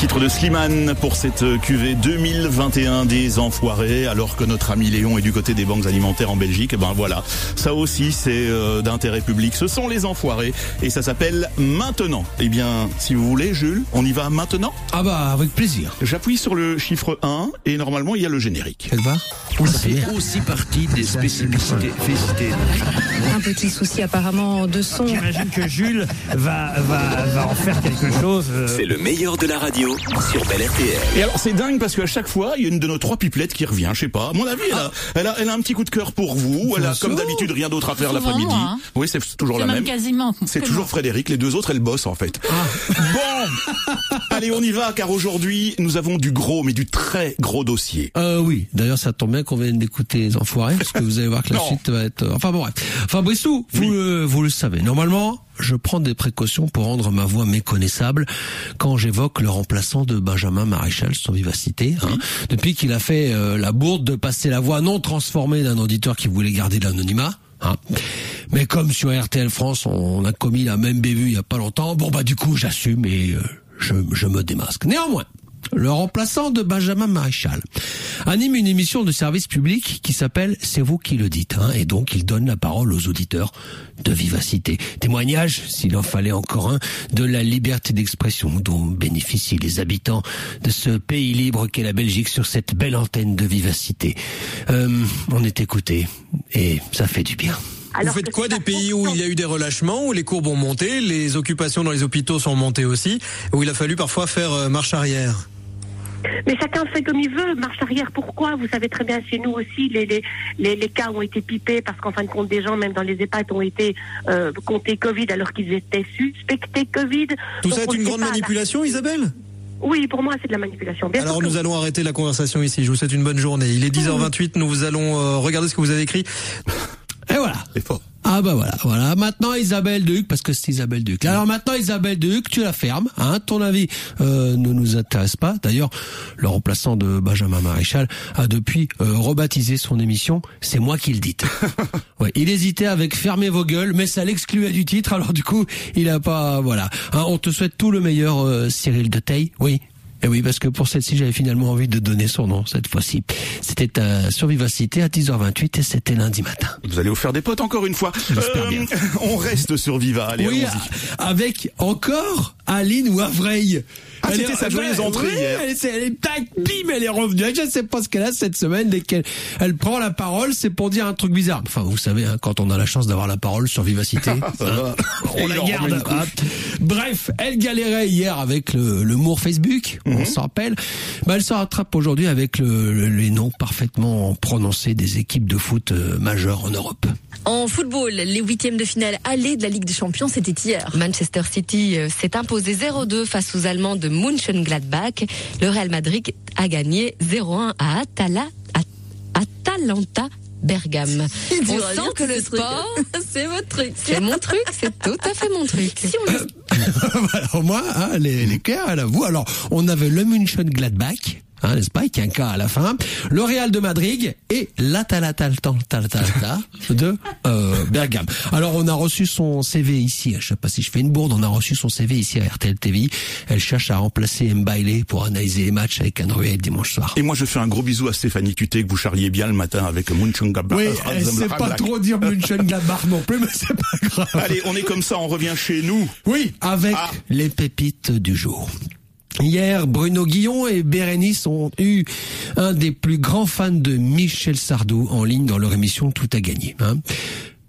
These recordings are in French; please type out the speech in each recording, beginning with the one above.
titre de Slimane pour cette QV 2021 des enfoirés, alors que notre ami Léon est du côté des banques alimentaires en Belgique. Et ben voilà, ça aussi c'est euh, d'intérêt public. Ce sont les enfoirés et ça s'appelle Maintenant. Eh bien, si vous voulez, Jules, on y va maintenant? Ah bah avec plaisir. J'appuie sur le chiffre 1 et normalement il y a le générique. Elle va? C'est aussi partie des spécificités. spécificités. Un petit souci apparemment de son. J'imagine que Jules va, va, va en faire quelque chose. euh, C'est le meilleur de la radio sur Bel RTL. Et alors c'est dingue parce qu'à chaque fois il y a une de nos trois pipelettes qui revient. Je sais pas. À mon avis, elle a, elle a, elle a un petit coup de cœur pour vous. Elle a comme d'habitude rien d'autre à faire l'après-midi. hein. Oui, c'est toujours la même. même quasiment. C'est toujours Frédéric. Les deux autres, elles bossent en fait. Bon, allez, on y va car aujourd'hui nous avons du gros, mais du très gros dossier. Euh, oui, d'ailleurs ça tombe bien qu'on vienne d'écouter les enfoirés, parce que vous allez voir que la suite va être... euh, Enfin bon bref. Fabriceau, vous, Oui. le, vous le savez, normalement, je prends des précautions pour rendre ma voix méconnaissable quand j'évoque le remplaçant de Benjamin Maréchal sur Vivacité, hein, depuis qu'il a fait euh, la bourde de passer la voix non transformée d'un auditeur qui voulait garder l'anonymat. Hein. Mais comme sur RTL France, on a commis la même bévue il y a pas longtemps, bon bah du coup j'assume et euh, je, je me démasque. Néanmoins, le remplaçant de Benjamin Maréchal anime une émission de service public qui s'appelle C'est vous qui le dites, hein, et donc il donne la parole aux auditeurs de vivacité. Témoignage, s'il en fallait encore un, de la liberté d'expression dont bénéficient les habitants de ce pays libre qu'est la Belgique sur cette belle antenne de vivacité. Euh, on est écouté et ça fait du bien. Vous faites quoi des pays où il y a eu des relâchements, où les courbes ont monté, les occupations dans les hôpitaux sont montées aussi, où il a fallu parfois faire euh, marche arrière? Mais chacun fait comme il veut, marche arrière. Pourquoi? Vous savez très bien, chez nous aussi, les, les, les, les cas ont été pipés parce qu'en fin de compte, des gens, même dans les EHPAD, ont été euh, comptés Covid alors qu'ils étaient suspectés Covid. Tout Donc, ça est une grande pas, là. manipulation, Isabelle? Oui, pour moi, c'est de la manipulation. Bien Alors nous allons arrêter la conversation ici. Je vous souhaite une bonne journée. Il est 10h28, nous allons euh, regarder ce que vous avez écrit. Voilà. C'est fort. Ah bah voilà, voilà. Maintenant Isabelle Duc, parce que c'est Isabelle Duc. Alors maintenant Isabelle Duc, tu la fermes. Hein, ton avis euh, ne nous intéresse pas. D'ailleurs, le remplaçant de Benjamin Maréchal a depuis euh, rebaptisé son émission. C'est moi qui le dites. ouais, il hésitait avec fermez vos gueules, mais ça l'excluait du titre. Alors du coup, il a pas. Voilà. Hein, on te souhaite tout le meilleur, euh, Cyril de Teil. Oui. Et oui, parce que pour celle-ci, j'avais finalement envie de donner son nom cette fois-ci. C'était euh, sur Vivacité à 10h28 et c'était lundi matin. Vous allez vous faire des potes encore une fois. Euh, bien. On reste sur Viva. Allez, oui, avec encore Aline Wavreil. Ah, Elle c'était sa joyeuse entrée hier. Elle, est- elle est tac, bim, elle est revenue. Je ne sais pas ce qu'elle a cette semaine. Dès qu'elle elle prend la parole, c'est pour dire un truc bizarre. Enfin, vous savez, hein, quand on a la chance d'avoir la parole sur Vivacité, hein, on la garde. hein. Bref, elle galérait hier avec le, le Mour Facebook, Mhm. on s'en rappelle. Bah, elle se rattrape aujourd'hui avec le- le- les noms parfaitement prononcés des équipes de foot euh, majeures en Europe. En football, les huitièmes de finale aller de la Ligue des Champions, c'était hier. Manchester City euh, s'est imposé 0-2 face aux Allemands de Mönchengladbach. Le Real Madrid a gagné 0-1 à Atala, à- Atalanta. Bergame. On sent dire, que le sport, c'est votre truc. C'est mon truc, c'est tout à fait mon truc. Si on au moins, hein, les, les cœurs à la vous. Alors, on avait le München-Gladbach, hein, n'est-ce pas, avec un cas à la fin, le Real de Madrid et l'Atalataltaltalta de euh, Bergame. Alors, on a reçu son CV ici, je sais pas si je fais une bourde, on a reçu son CV ici à RTL TV. Elle cherche à remplacer Mbaile pour analyser les matchs avec un Noël dimanche soir. Et moi, je fais un gros bisou à Stéphanie Tuté que vous charriez bien le matin avec Munchengladbach. Oui, elle sait pas trop dire München-Gladbach non plus, mais c'est pas grave. Allez, on est comme ça, on revient chez nous. Oui, avec Ah. les pépites du jour. Hier, Bruno Guillon et Bérénice ont eu un des plus grands fans de Michel Sardou en ligne dans leur émission Tout a gagné. Hein.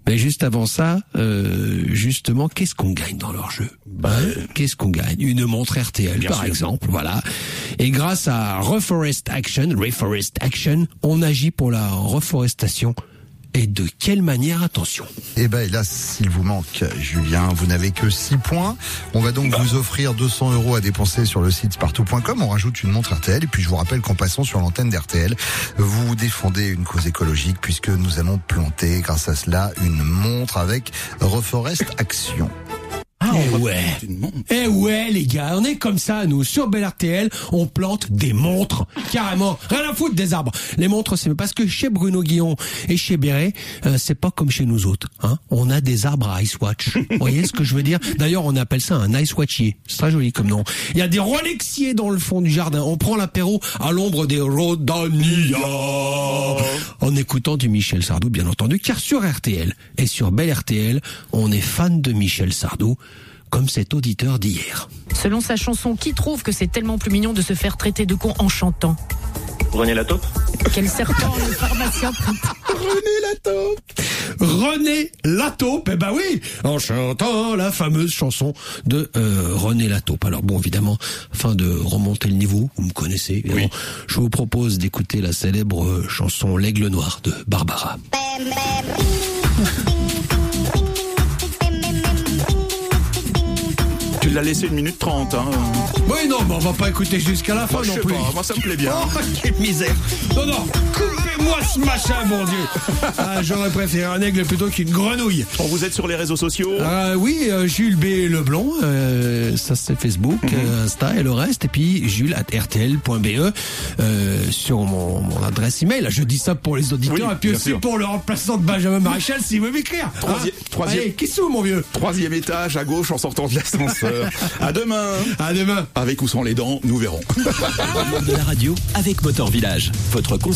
Mais juste avant ça, euh, justement, qu'est-ce qu'on gagne dans leur jeu? Hein? Qu'est-ce qu'on gagne? Une montre RTL, Bien par sûr. exemple, voilà. Et grâce à Reforest Action, Reforest Action, on agit pour la reforestation. Et de quelle manière Attention. Eh ben hélas, s'il vous manque, Julien, vous n'avez que 6 points. On va donc vous offrir 200 euros à dépenser sur le site spartou.com. On rajoute une montre RTL. Et puis je vous rappelle qu'en passant sur l'antenne d'RTL, vous défendez une cause écologique puisque nous allons planter grâce à cela une montre avec Reforest Action. Eh va ouais. Eh ouais, les gars, on est comme ça, nous. Sur Bel RTL, on plante des montres. Carrément. Rien à foutre des arbres. Les montres, c'est parce que chez Bruno Guillon et chez Béret, euh, c'est pas comme chez nous autres. Hein. On a des arbres à Ice Watch. Vous voyez ce que je veux dire? D'ailleurs, on appelle ça un Ice Watchier. C'est très joli comme nom. Il y a des Rolexiers dans le fond du jardin. On prend l'apéro à l'ombre des Rodania. En écoutant du Michel Sardou, bien entendu, car sur RTL et sur Bel RTL, on est fan de Michel Sardou, comme cet auditeur d'hier. Selon sa chanson, qui trouve que c'est tellement plus mignon de se faire traiter de con en chantant? René Lataupe Quel serpent le pharmacien René Lataupe, eh ben oui, en chantant la fameuse chanson de euh, René Lataupe. Alors bon, évidemment, afin de remonter le niveau, vous me connaissez, évidemment, je vous propose d'écouter la célèbre chanson L'Aigle Noir de Barbara. Tu l'as laissé une minute trente. Hein. Oui, non, mais on va pas écouter jusqu'à la fin Moi, je non sais plus. pas, moi ça me plaît bien. Oh, quelle misère Non, non, coupez-moi ce machin, mon Dieu ah, J'aurais préféré un aigle plutôt qu'une grenouille. Bon, vous êtes sur les réseaux sociaux Euh, oui, euh, Jules B. Leblond, euh, ça c'est Facebook, Mhm. euh, Insta et le reste, et puis jules at rtl.be euh, sur mon, mon adresse email. Je dis ça pour les auditeurs, Oui, et puis aussi sûr. pour le remplaçant de Benjamin Maréchal, s'il veut m'écrire. Troisième- Hein troisième- Allez, qui sous, mon vieux? Troisième étage à gauche en sortant de l'ascenseur. À demain. À demain Avec ou sans les dents, nous verrons. de la radio avec Motor Village. Votre